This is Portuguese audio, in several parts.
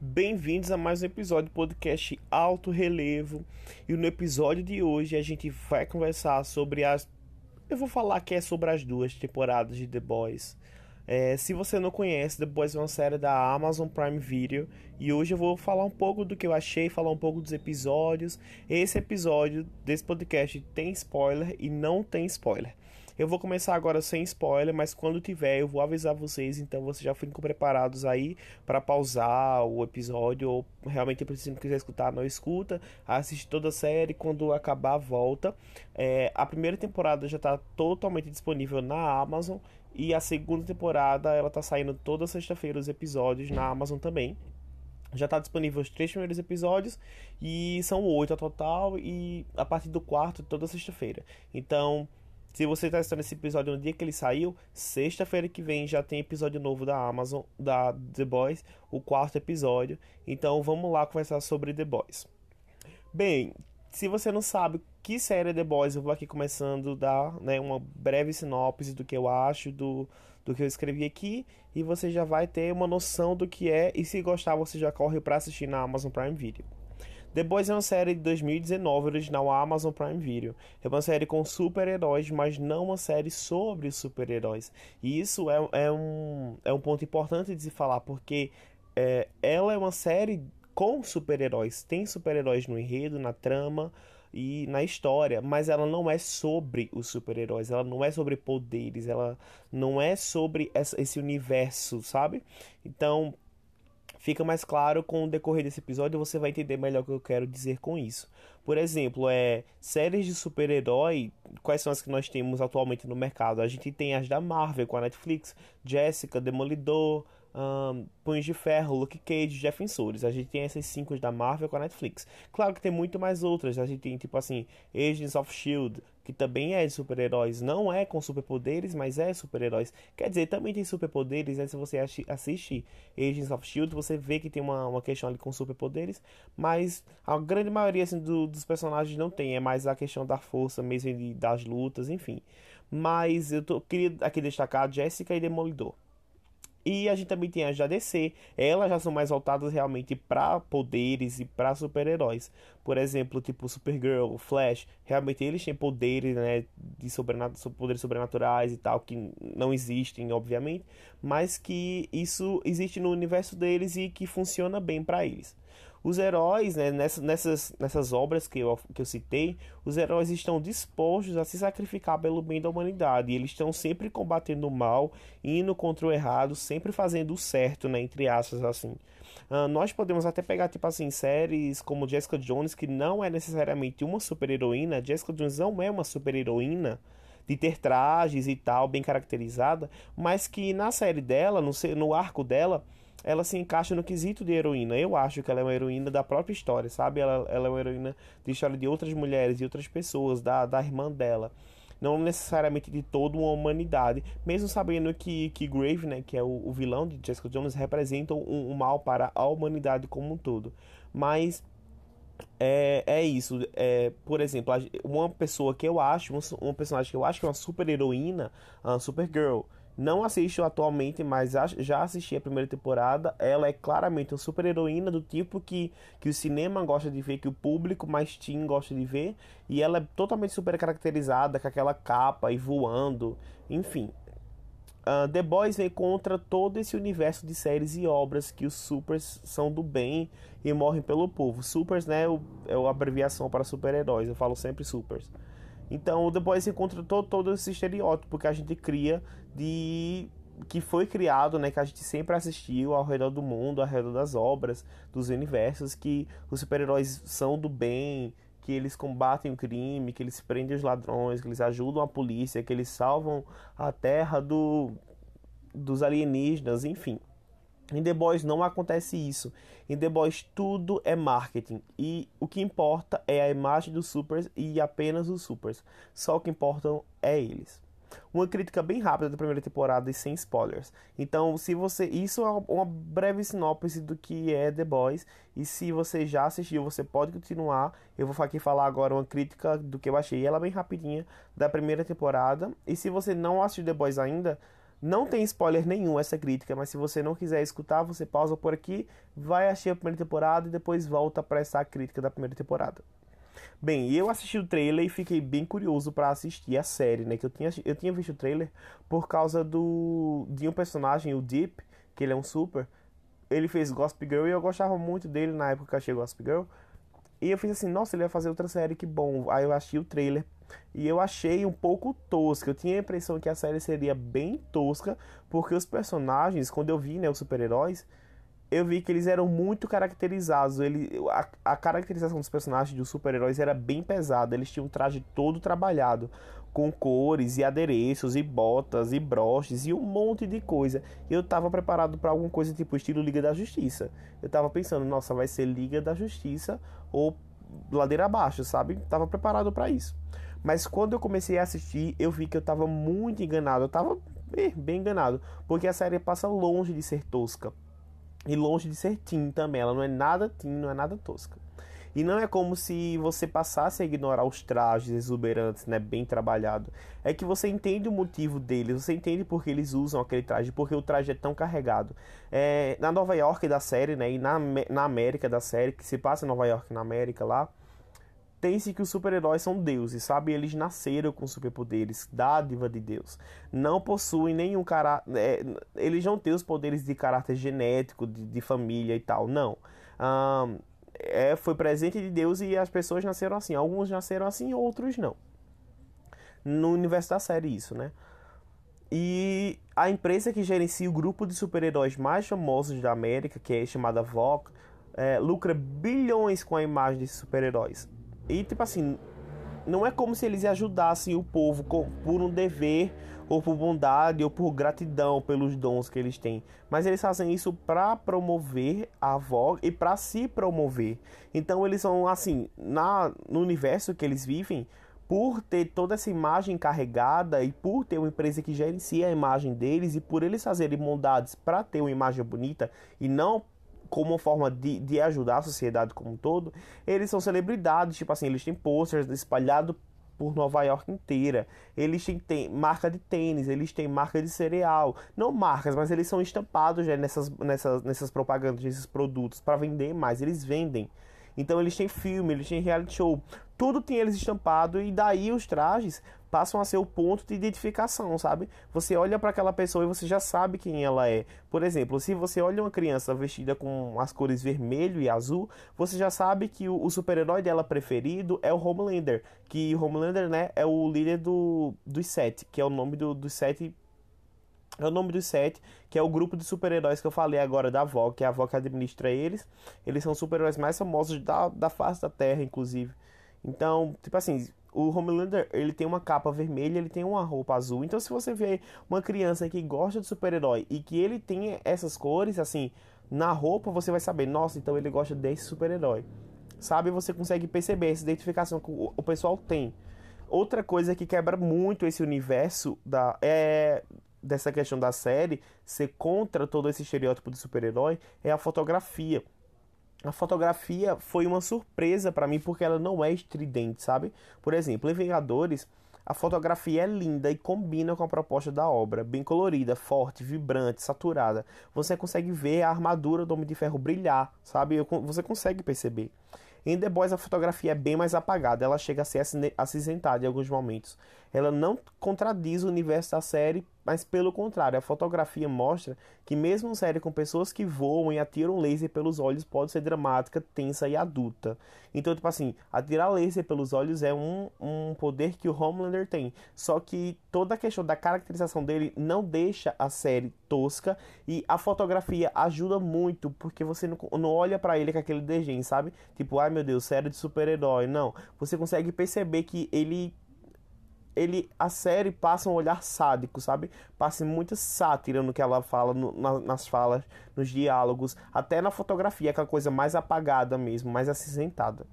Bem-vindos a mais um episódio do podcast Alto Relevo. E no episódio de hoje a gente vai conversar sobre as. Eu vou falar que é sobre as duas temporadas de The Boys. É, se você não conhece, The Boys é uma série da Amazon Prime Video e hoje eu vou falar um pouco do que eu achei, falar um pouco dos episódios. Esse episódio desse podcast tem spoiler e não tem spoiler. Eu vou começar agora sem spoiler, mas quando tiver eu vou avisar vocês, então vocês já fiquem preparados aí para pausar o episódio ou realmente se não quiser escutar, não escuta, assiste toda a série, quando acabar volta. É, a primeira temporada já está totalmente disponível na Amazon e a segunda temporada ela tá saindo toda sexta-feira os episódios na Amazon também. Já está disponível os três primeiros episódios e são oito a total e a partir do quarto toda sexta-feira. Então se você está assistindo esse episódio no dia que ele saiu, sexta-feira que vem já tem episódio novo da Amazon, da The Boys, o quarto episódio. Então vamos lá conversar sobre The Boys. Bem, se você não sabe que série é The Boys, eu vou aqui começando a dar né, uma breve sinopse do que eu acho, do, do que eu escrevi aqui, e você já vai ter uma noção do que é, e se gostar você já corre para assistir na Amazon Prime Video. The Boys é uma série de 2019 original Amazon Prime Video. É uma série com super-heróis, mas não uma série sobre super-heróis. E isso é, é, um, é um ponto importante de se falar, porque é, ela é uma série com super-heróis. Tem super-heróis no enredo, na trama e na história, mas ela não é sobre os super-heróis, ela não é sobre poderes, ela não é sobre esse universo, sabe? Então, fica mais claro com o decorrer desse episódio, você vai entender melhor o que eu quero dizer com isso. Por exemplo, é séries de super-herói, quais são as que nós temos atualmente no mercado? A gente tem as da Marvel com a Netflix, Jessica, Demolidor, um, Punhos de Ferro, Luke Cage, Defensores. A gente tem essas cinco da Marvel com a Netflix. Claro que tem muito mais outras. A gente tem, tipo assim, Agents of S.H.I.E.L.D., que também é de super-heróis. Não é com superpoderes, mas é super-heróis. Quer dizer, também tem superpoderes. Né? Se você assiste Agents of S.H.I.E.L.D., você vê que tem uma, uma questão ali com superpoderes. Mas a grande maioria assim, do, dos personagens não tem. É mais a questão da força mesmo, das lutas, enfim. Mas eu tô, queria aqui destacar Jessica e Demolidor. E a gente também tem as da DC. Elas já são mais voltadas realmente para poderes e para super-heróis. Por exemplo, tipo Supergirl, Flash. Realmente eles têm poderes, né? De sobrenat poderes sobrenaturais e tal. Que não existem, obviamente. Mas que isso existe no universo deles e que funciona bem para eles. Os heróis, né, nessas, nessas, obras que eu, que eu citei, os heróis estão dispostos a se sacrificar pelo bem da humanidade. E eles estão sempre combatendo o mal, indo contra o errado, sempre fazendo o certo, né, entre aspas, assim. Uh, nós podemos até pegar, tipo assim, séries como Jessica Jones, que não é necessariamente uma super-heroína. Jessica Jones não é uma super-heroína de ter trajes e tal, bem caracterizada, mas que na série dela, no, no arco dela, ela se encaixa no quesito de heroína. Eu acho que ela é uma heroína da própria história, sabe? Ela, ela é uma heroína de história de outras mulheres, de outras pessoas, da, da irmã dela. Não necessariamente de toda uma humanidade. Mesmo sabendo que, que Grave, né, que é o, o vilão de Jessica Jones, representa um, um mal para a humanidade como um todo. Mas é, é isso. É, por exemplo, uma pessoa que eu acho, uma personagem que eu acho que é uma super heroína, a Supergirl. Não assisto atualmente, mas já assisti a primeira temporada. Ela é claramente uma super heroína do tipo que, que o cinema gosta de ver, que o público mais teen gosta de ver. E ela é totalmente super caracterizada, com aquela capa e voando. Enfim. Uh, The Boys vem contra todo esse universo de séries e obras que os supers são do bem e morrem pelo povo. Supers, né, é a abreviação para super-heróis. Eu falo sempre supers. Então o The Boys encontra todo, todo esse estereótipo que a gente cria de que foi criado, né, que a gente sempre assistiu ao redor do mundo, ao redor das obras, dos universos, que os super-heróis são do bem, que eles combatem o crime, que eles prendem os ladrões, que eles ajudam a polícia, que eles salvam a terra do, dos alienígenas, enfim. Em The Boys não acontece isso. Em The Boys tudo é marketing e o que importa é a imagem dos supers e apenas os supers. Só o que importam é eles. Uma crítica bem rápida da primeira temporada e sem spoilers. Então, se você. Isso é uma breve sinopse do que é The Boys. E se você já assistiu, você pode continuar. Eu vou aqui falar agora uma crítica do que eu achei. Ela é bem rapidinha da primeira temporada. E se você não assistiu The Boys ainda, Não tem spoiler nenhum essa crítica, mas se você não quiser escutar, você pausa por aqui, vai assistir a primeira temporada e depois volta para essa crítica da primeira temporada. Bem, eu assisti o trailer e fiquei bem curioso para assistir a série, né? Que eu tinha, eu tinha visto o trailer por causa do de um personagem, o Deep, que ele é um super. Ele fez Gossip Girl e eu gostava muito dele na época que eu achei Gossip Girl. E eu fiz assim, nossa, ele vai fazer outra série, que bom. Aí eu achei o trailer e eu achei um pouco tosca. Eu tinha a impressão que a série seria bem tosca, porque os personagens, quando eu vi, né, os super-heróis, eu vi que eles eram muito caracterizados. Ele, a, a caracterização dos personagens dos super-heróis era bem pesada. Eles tinham um traje todo trabalhado, com cores e adereços e botas e broches e um monte de coisa. Eu tava preparado para alguma coisa tipo estilo Liga da Justiça. Eu tava pensando, nossa, vai ser Liga da Justiça ou ladeira abaixo, sabe? Tava preparado para isso. Mas quando eu comecei a assistir, eu vi que eu tava muito enganado. Eu tava eh, bem enganado. Porque a série passa longe de ser tosca. E longe de ser teen também. Ela não é nada teen, não é nada tosca. E não é como se você passasse a ignorar os trajes exuberantes, né, bem trabalhado. É que você entende o motivo deles, você entende por que eles usam aquele traje, porque o traje é tão carregado. É, na Nova York da série, né, e na, na América da série, que se passa em Nova York na América lá, tem-se que os super-heróis são deuses, sabe? Eles nasceram com superpoderes, dádiva de Deus. Não possuem nenhum caráter. É, eles não têm os poderes de caráter genético, de, de família e tal. Não. Um, é, foi presente de Deus e as pessoas nasceram assim. Alguns nasceram assim, outros não. No universo da série, isso, né? E a empresa que gerencia o grupo de super-heróis mais famosos da América, que é chamada Vogue, é, lucra bilhões com a imagem desses super-heróis. E, tipo assim, não é como se eles ajudassem o povo por um dever, ou por bondade, ou por gratidão pelos dons que eles têm. Mas eles fazem isso para promover a Vogue e para se promover. Então eles são, assim, na, no universo que eles vivem, por ter toda essa imagem carregada e por ter uma empresa que gerencia a imagem deles e por eles fazerem bondades para ter uma imagem bonita e não como forma de, de ajudar a sociedade como um todo, eles são celebridades, tipo assim, eles têm posters espalhados por Nova York inteira. Eles têm, têm, marca de tênis, eles têm marca de cereal. Não marcas, mas eles são estampados já nessas, nessas, nessas propagandas, nesses produtos, para vender mais. Eles vendem. Então eles têm filme, eles têm reality show. Tudo tem eles estampado e daí os trajes passam a ser o ponto de identificação, sabe? Você olha para aquela pessoa e você já sabe quem ela é. Por exemplo, se você olha uma criança vestida com as cores vermelho e azul, você já sabe que o, o super-herói dela preferido é o Homelander, que o Homelander, né, é o líder do, dos sete, que é o nome do, dos sete é o nome dos sete, que é o grupo de super-heróis que eu falei agora da avó, que é a avó que administra eles. Eles são super-heróis mais famosos da, da face da Terra, inclusive. Então, tipo assim, o Homelander, ele tem uma capa vermelha, ele tem uma roupa azul. Então, se você vê uma criança que gosta de super-herói e que ele tem essas cores, assim, na roupa, você vai saber, nossa, então ele gosta desse super-herói. Sabe? Você consegue perceber essa identificação que o pessoal tem. Outra coisa que quebra muito esse universo da, é, dessa questão da série ser contra todo esse estereótipo de super-herói é a fotografia a fotografia foi uma surpresa para mim porque ela não é estridente, sabe? Por exemplo, em Vingadores, a fotografia é linda e combina com a proposta da obra, bem colorida, forte, vibrante, saturada. Você consegue ver a armadura do Homem de Ferro brilhar, sabe? Você consegue perceber. Em The Boys a fotografia é bem mais apagada, ela chega a ser acinzentada em alguns momentos. Ela não contradiz o universo da série mas pelo contrário, a fotografia mostra que mesmo uma série com pessoas que voam e atiram laser pelos olhos pode ser dramática, tensa e adulta. Então, tipo assim, atirar laser pelos olhos é um, um poder que o Homelander tem. Só que toda a questão da caracterização dele não deixa a série tosca e a fotografia ajuda muito porque você não, não olha para ele com aquele degen, sabe? Tipo, ai meu Deus, série de super-herói. Não. Você consegue perceber que ele ele a série passa um olhar sádico, sabe? Passa muita sátira no que ela fala, no, na, nas falas, nos diálogos, até na fotografia, aquela coisa mais apagada mesmo, mais acinzentada.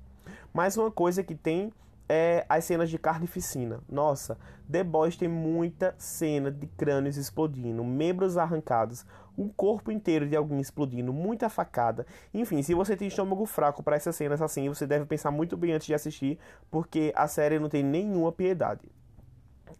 Mais uma coisa que tem é as cenas de carnificina. Nossa, The Boys tem muita cena de crânios explodindo, membros arrancados, um corpo inteiro de alguém explodindo, muita facada. Enfim, se você tem estômago fraco para essas cenas assim, você deve pensar muito bem antes de assistir, porque a série não tem nenhuma piedade.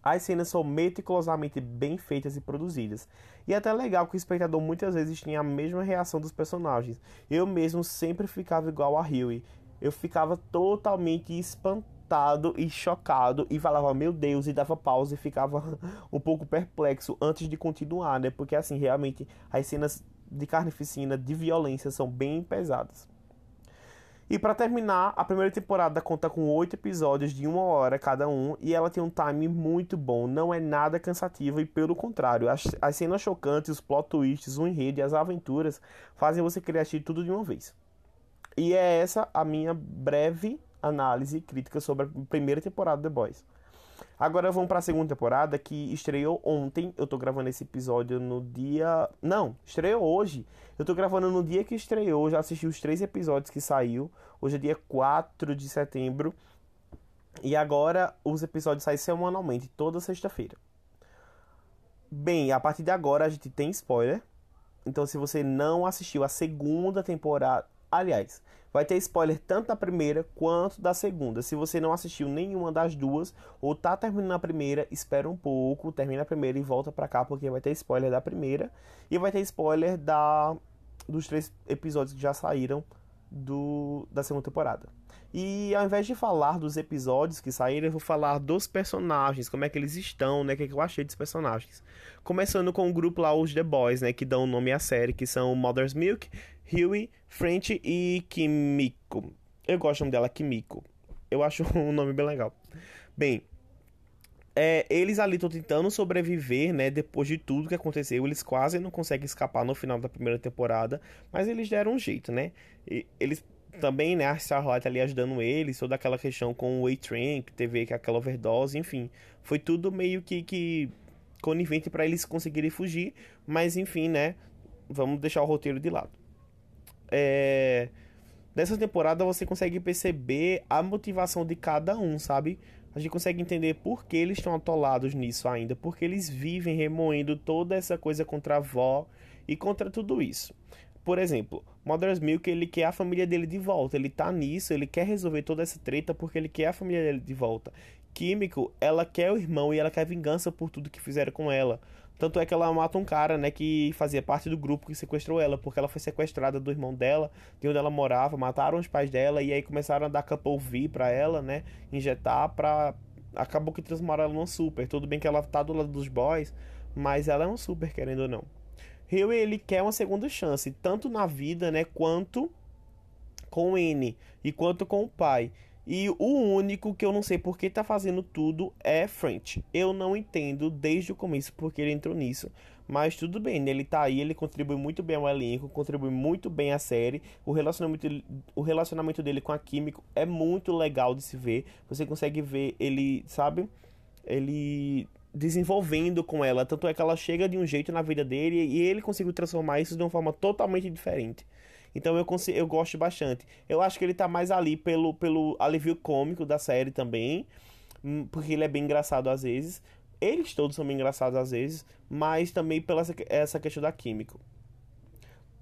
As cenas são meticulosamente bem feitas e produzidas. E é até legal que o espectador muitas vezes tinha a mesma reação dos personagens. Eu mesmo sempre ficava igual a Huey. Eu ficava totalmente espantado e chocado e falava, meu Deus, e dava pausa e ficava um pouco perplexo antes de continuar, né? Porque assim, realmente as cenas de carnificina, de violência são bem pesadas. E para terminar, a primeira temporada conta com oito episódios de uma hora cada um e ela tem um time muito bom, não é nada cansativo e pelo contrário, as, as cenas chocantes, os plot twists, o enredo e as aventuras fazem você querer assistir tudo de uma vez. E é essa a minha breve análise crítica sobre a primeira temporada de The Boys. Agora vamos para a segunda temporada que estreou ontem. Eu tô gravando esse episódio no dia. Não, estreou hoje. Eu tô gravando no dia que estreou. Já assisti os três episódios que saiu. Hoje é dia 4 de setembro. E agora os episódios saem semanalmente, toda sexta-feira. Bem, a partir de agora a gente tem spoiler. Então, se você não assistiu a segunda temporada. Aliás, vai ter spoiler tanto da primeira quanto da segunda. Se você não assistiu nenhuma das duas ou tá terminando a primeira, espera um pouco, termina a primeira e volta para cá porque vai ter spoiler da primeira e vai ter spoiler da dos três episódios que já saíram do da segunda temporada. E ao invés de falar dos episódios que saíram, eu vou falar dos personagens, como é que eles estão, né? O que, é que eu achei dos personagens. Começando com o grupo lá, os The Boys, né? Que dão o nome à série, que são Mother's Milk, Huey, French e Kimiko. Eu gosto do nome dela, Kimiko. Eu acho um nome bem legal. Bem, é, eles ali estão tentando sobreviver, né? Depois de tudo que aconteceu, eles quase não conseguem escapar no final da primeira temporada, mas eles deram um jeito, né? E, eles também, né? A Starlight ali ajudando eles, toda aquela questão com o A-Train, que teve aquela overdose, enfim. Foi tudo meio que, que conivente para eles conseguirem fugir, mas enfim, né? Vamos deixar o roteiro de lado é, nessa temporada você consegue perceber a motivação de cada um, sabe? A gente consegue entender por que eles estão atolados nisso ainda, porque eles vivem remoendo toda essa coisa contra a avó e contra tudo isso. Por exemplo, Mother's Milk, ele quer a família dele de volta, ele tá nisso, ele quer resolver toda essa treta porque ele quer a família dele de volta. Químico, ela quer o irmão e ela quer vingança por tudo que fizeram com ela. Tanto é que ela mata um cara, né, que fazia parte do grupo que sequestrou ela, porque ela foi sequestrada do irmão dela, de onde ela morava, mataram os pais dela e aí começaram a dar V pra ela, né, injetar pra... Acabou que transformaram ela num super. Tudo bem que ela tá do lado dos boys, mas ela é um super, querendo ou não. Rio, ele quer uma segunda chance, tanto na vida, né, quanto com N e quanto com o pai. E o único que eu não sei por que tá fazendo tudo é French. Eu não entendo desde o começo porque ele entrou nisso. Mas tudo bem, né? ele tá aí, ele contribui muito bem ao elenco, contribui muito bem à série. O relacionamento, o relacionamento dele com a Químico é muito legal de se ver. Você consegue ver ele, sabe? Ele desenvolvendo com ela. Tanto é que ela chega de um jeito na vida dele e ele conseguiu transformar isso de uma forma totalmente diferente. Então eu, consigo, eu gosto bastante. Eu acho que ele tá mais ali pelo, pelo alívio cômico da série também. Hum, porque ele é bem engraçado às vezes. Eles todos são bem engraçados às vezes. Mas também pela essa, questão da química.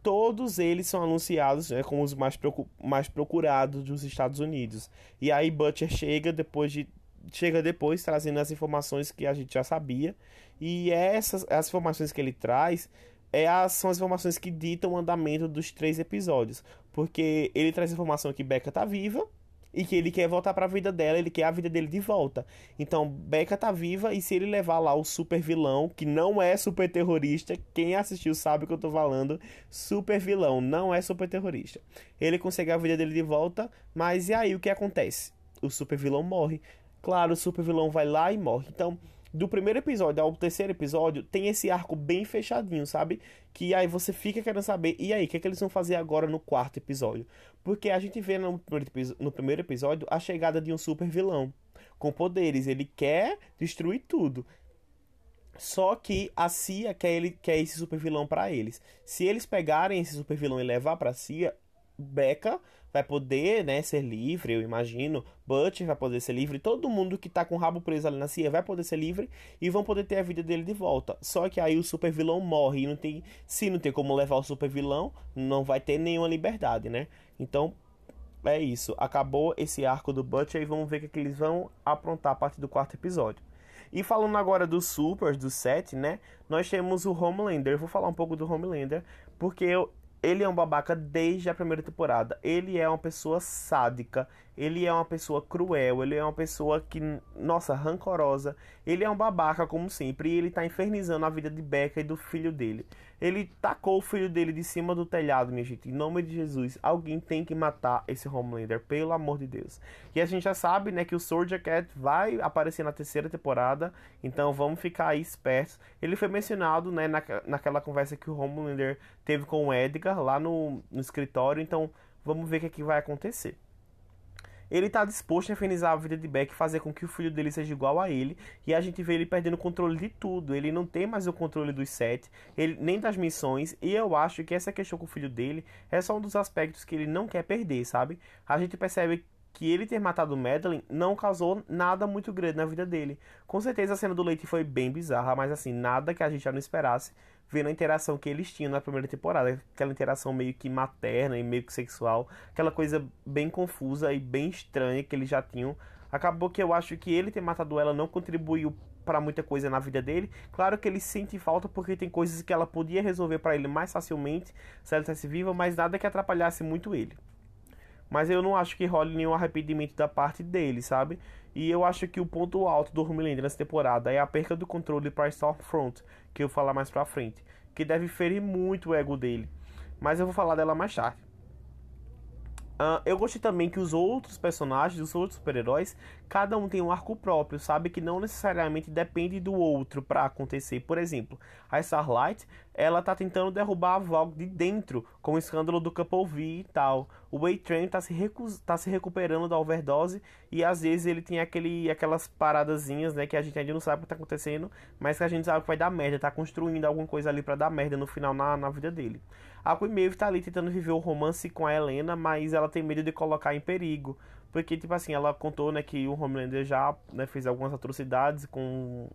Todos eles são anunciados né, como os mais, mais procurados dos Estados Unidos. E aí Butcher chega depois de chega depois trazendo as informações que a gente já sabia. E essas as informações que ele traz é as, são as informações que ditam o andamento dos três episódios. Porque ele traz a informação que Becca tá viva e que ele quer voltar para a vida dela, ele quer a vida dele de volta. Então, Becca tá viva e se ele levar lá o super vilão, que não é super terrorista, quem assistiu sabe o que eu tô falando, super vilão, não é super terrorista. Ele consegue a vida dele de volta, mas e aí o que acontece? O super vilão morre. Claro, o super vilão vai lá e morre. Então, do primeiro episódio ao terceiro episódio, tem esse arco bem fechadinho, sabe? Que aí você fica querendo saber, e aí, o que, é que eles vão fazer agora no quarto episódio? Porque a gente vê no, no primeiro episódio a chegada de um super vilão com poderes. Ele quer destruir tudo. Só que a Cia quer, ele, quer esse super vilão para eles. Se eles pegarem esse super vilão e levar pra Cia, Becca vai poder, né, ser livre, eu imagino. Butch vai poder ser livre. Todo mundo que tá com o rabo preso ali na CIA vai poder ser livre e vão poder ter a vida dele de volta. Só que aí o super vilão morre e não tem, se não tem como levar o super vilão, não vai ter nenhuma liberdade, né? Então, é isso. Acabou esse arco do Butch e vamos ver o que, é que eles vão aprontar a partir do quarto episódio. E falando agora dos supers, do set, né? Nós temos o Homelander. Eu vou falar um pouco do Homelander, porque eu, ele é um babaca desde a primeira temporada. Ele é uma pessoa sádica. Ele é uma pessoa cruel. Ele é uma pessoa que, nossa, rancorosa. Ele é um babaca, como sempre. E ele tá infernizando a vida de Becca e do filho dele. Ele tacou o filho dele de cima do telhado, minha gente. Em nome de Jesus, alguém tem que matar esse Homelander, pelo amor de Deus. E a gente já sabe, né, que o Soldier Cat vai aparecer na terceira temporada. Então vamos ficar aí espertos. Ele foi mencionado, né, na, naquela conversa que o Homelander teve com o Edgar lá no, no escritório. Então vamos ver o que, é que vai acontecer. Ele está disposto a infernizar a vida de Beck fazer com que o filho dele seja igual a ele. E a gente vê ele perdendo o controle de tudo. Ele não tem mais o controle dos sete, ele, nem das missões. E eu acho que essa questão com o filho dele é só um dos aspectos que ele não quer perder, sabe? A gente percebe que ele ter matado Madeline não causou nada muito grande na vida dele. Com certeza a cena do leite foi bem bizarra, mas assim, nada que a gente já não esperasse vendo a interação que eles tinham na primeira temporada, aquela interação meio que materna e meio que sexual, aquela coisa bem confusa e bem estranha que eles já tinham. Acabou que eu acho que ele ter matado ela não contribuiu para muita coisa na vida dele. Claro que ele sente falta porque tem coisas que ela podia resolver para ele mais facilmente se ela estivesse viva, mas nada que atrapalhasse muito ele. Mas eu não acho que role nenhum arrependimento da parte dele, sabe? E eu acho que o ponto alto do Homelander nessa temporada é a perca do controle para Stormfront, que eu vou falar mais pra frente, que deve ferir muito o ego dele. Mas eu vou falar dela mais tarde. Uh, eu gostei também que os outros personagens, os outros super-heróis, cada um tem um arco próprio, sabe? Que não necessariamente depende do outro para acontecer. Por exemplo, a Starlight, ela tá tentando derrubar a Vogue de dentro, com o escândalo do Couple e tal. O Waytrain tá se, tá se recuperando da overdose e às vezes ele tem aquele, aquelas paradazinhas, né? Que a gente ainda não sabe o que tá acontecendo, mas que a gente sabe que vai dar merda, tá construindo alguma coisa ali para dar merda no final na, na vida dele. A Queen Maeve tá ali tentando viver o romance com a Helena, mas ela tem medo de colocar em perigo. Porque, tipo assim, ela contou, né, que o Homelander já né, fez algumas atrocidades com,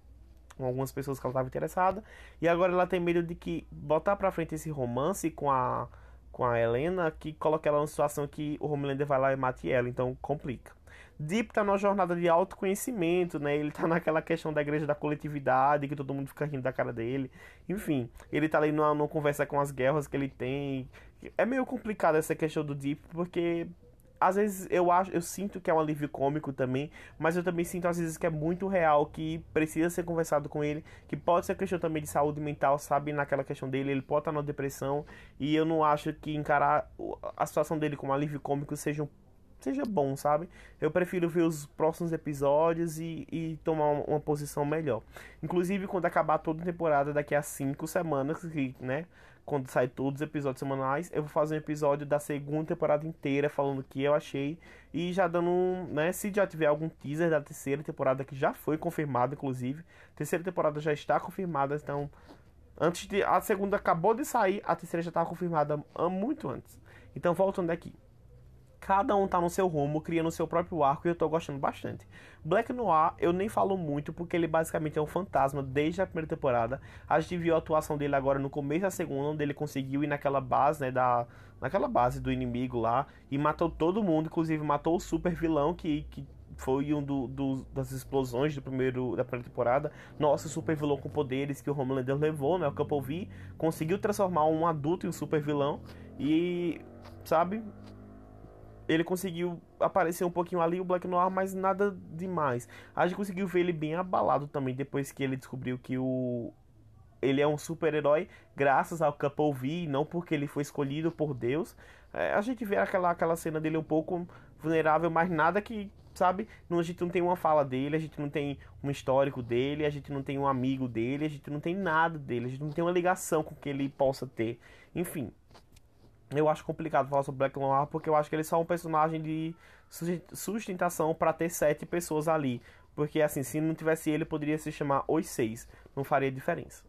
com algumas pessoas que ela estava interessada. E agora ela tem medo de que botar pra frente esse romance com a, com a Helena, que coloque ela numa situação que o Homelander vai lá e mate ela. Então, complica. Deep tá numa jornada de autoconhecimento, né? Ele tá naquela questão da igreja da coletividade, que todo mundo fica rindo da cara dele. Enfim, ele tá ali numa, numa conversa com as guerras que ele tem. É meio complicado essa questão do Deep, porque às vezes eu acho, eu sinto que é um alívio cômico também, mas eu também sinto às vezes que é muito real, que precisa ser conversado com ele, que pode ser questão também de saúde mental, sabe, naquela questão dele, ele pode estar na depressão, e eu não acho que encarar a situação dele como alívio cômico seja um seja bom, sabe? Eu prefiro ver os próximos episódios e, e tomar uma, uma, posição melhor. Inclusive, quando acabar toda a temporada, daqui a cinco semanas, né? Quando sai todos os episódios semanais, eu vou fazer um episódio da segunda temporada inteira falando o que eu achei. E já dando um, né? Se já tiver algum teaser da terceira temporada, que já foi confirmado, inclusive. Terceira temporada já está confirmada, então. Antes de. A segunda acabou de sair, a terceira já estava confirmada muito antes. Então, voltando aqui. Cada um tá no seu rumo, criando o seu próprio arco e eu tô gostando bastante. Black Noir eu nem falo muito porque ele basicamente é um fantasma desde a primeira temporada. A gente viu a atuação dele agora no começo da segunda, onde ele conseguiu ir naquela base, né, da naquela base do inimigo lá e matou todo mundo, inclusive matou o super vilão que, que foi um do, do, das explosões do primeiro, da primeira temporada. Nossa, super vilão com poderes que o Homelander levou, né? O Couple V conseguiu transformar um adulto em um super vilão e, sabe, ele conseguiu aparecer um pouquinho ali, o Black Noir, mas nada demais. A gente conseguiu ver ele bem abalado também, depois que ele descobriu que o... Ele é um super-herói graças ao V, não porque ele foi escolhido por Deus. É, a gente vê aquela, aquela cena dele um pouco vulnerável, mas nada que, sabe? a gente não tem uma fala dele, a gente não tem um histórico dele, a gente não tem um amigo dele, a gente não tem nada dele, a gente não tem uma ligação com que ele possa ter. Enfim, eu acho complicado falar sobre Black Noir porque eu acho que ele é só um personagem de sustentação para ter sete pessoas ali. Porque assim, se não tivesse ele, poderia se chamar Os Seis. Não faria diferença.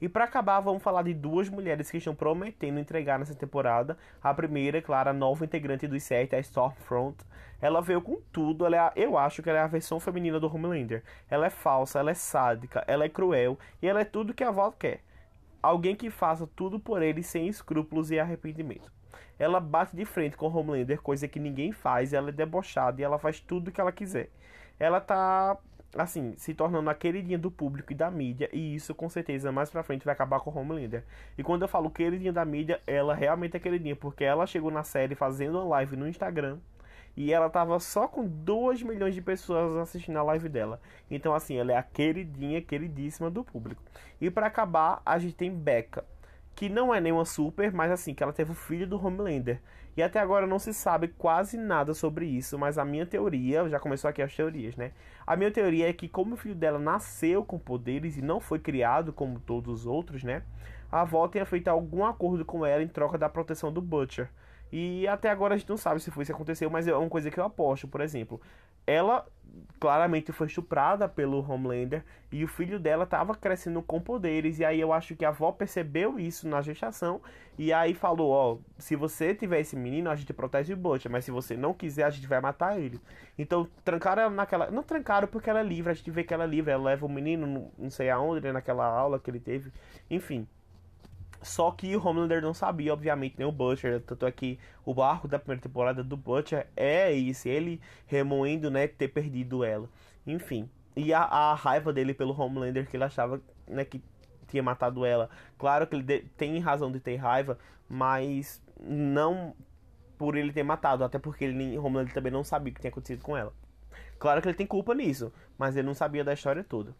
E para acabar, vamos falar de duas mulheres que estão prometendo entregar nessa temporada. A primeira, é claro, a nova integrante dos sete, a Stormfront. Ela veio com tudo. Ela é, eu acho que ela é a versão feminina do Homelander. Ela é falsa, ela é sádica, ela é cruel e ela é tudo que a avó quer. Alguém que faça tudo por ele sem escrúpulos e arrependimento. Ela bate de frente com Homelander, coisa que ninguém faz, ela é debochada e ela faz tudo o que ela quiser. Ela tá assim, se tornando a queridinha do público e da mídia, e isso com certeza mais pra frente vai acabar com Homelander. E quando eu falo queridinha da mídia, ela realmente é queridinha, porque ela chegou na série fazendo uma live no Instagram, e ela tava só com 2 milhões de pessoas assistindo a live dela. Então, assim, ela é a queridinha, queridíssima do público. E para acabar, a gente tem Becca, que não é nenhuma super, mas assim, que ela teve o filho do Homelander. E até agora não se sabe quase nada sobre isso, mas a minha teoria, já começou aqui as teorias, né? A minha teoria é que como o filho dela nasceu com poderes e não foi criado como todos os outros, né? A avó tenha feito algum acordo com ela em troca da proteção do Butcher. E até agora a gente não sabe se foi isso que aconteceu, mas é uma coisa que eu aposto, por exemplo. Ela claramente foi estuprada pelo Homelander e o filho dela estava crescendo com poderes e aí eu acho que a avó percebeu isso na gestação e aí falou, ó, se você tiver esse menino, a gente protege o Butcher, mas se você não quiser, a gente vai matar ele. Então, trancaram ela naquela, não trancaram porque ela é livre, a gente vê que ela é livre, ela leva o menino não sei aonde, né, naquela aula que ele teve. Enfim, só que o Homelander não sabia, obviamente, nem o Butcher. Tanto é que o barco da primeira temporada do Butcher é esse, ele remoendo, né, ter perdido ela. Enfim. E a, a raiva dele pelo Homelander, que ele achava, né, que tinha matado ela. Claro que ele de, tem razão de ter raiva, mas não por ele ter matado, até porque ele, Homelander também não sabia o que tinha acontecido com ela. Claro que ele tem culpa nisso, mas ele não sabia da história toda.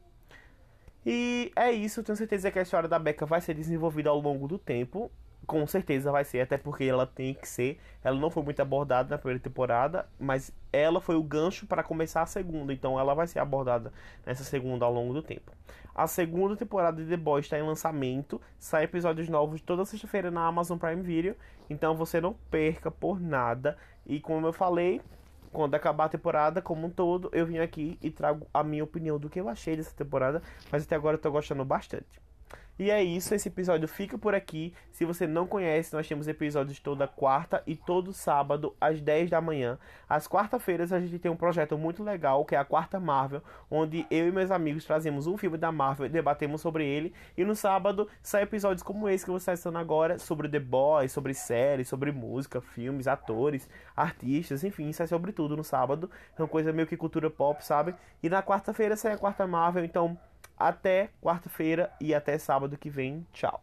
E é isso, tenho certeza que a história da Becca vai ser desenvolvida ao longo do tempo. Com certeza vai ser, até porque ela tem que ser. Ela não foi muito abordada na primeira temporada, mas ela foi o gancho para começar a segunda, então ela vai ser abordada nessa segunda ao longo do tempo. A segunda temporada de The Boys está em lançamento, sai episódios novos toda sexta-feira na Amazon Prime Video, então você não perca por nada. E como eu falei, quando acabar a temporada como um todo, eu vim aqui e trago a minha opinião do que eu achei dessa temporada, mas até agora eu tô gostando bastante. E é isso, esse episódio fica por aqui. Se você não conhece, nós temos episódios toda quarta e todo sábado às 10 da manhã. Às quarta-feiras a gente tem um projeto muito legal, que é a Quarta Marvel, onde eu e meus amigos trazemos um filme da Marvel e debatemos sobre ele. E no sábado sai episódios como esse que você está assistindo agora, sobre The Boys, sobre séries, sobre música, filmes, atores, artistas, enfim, sai sobre tudo no sábado. É uma coisa meio que cultura pop, sabe? E na quarta-feira sai a Quarta Marvel, então até quarta-feira e até sábado que vem. Tchau.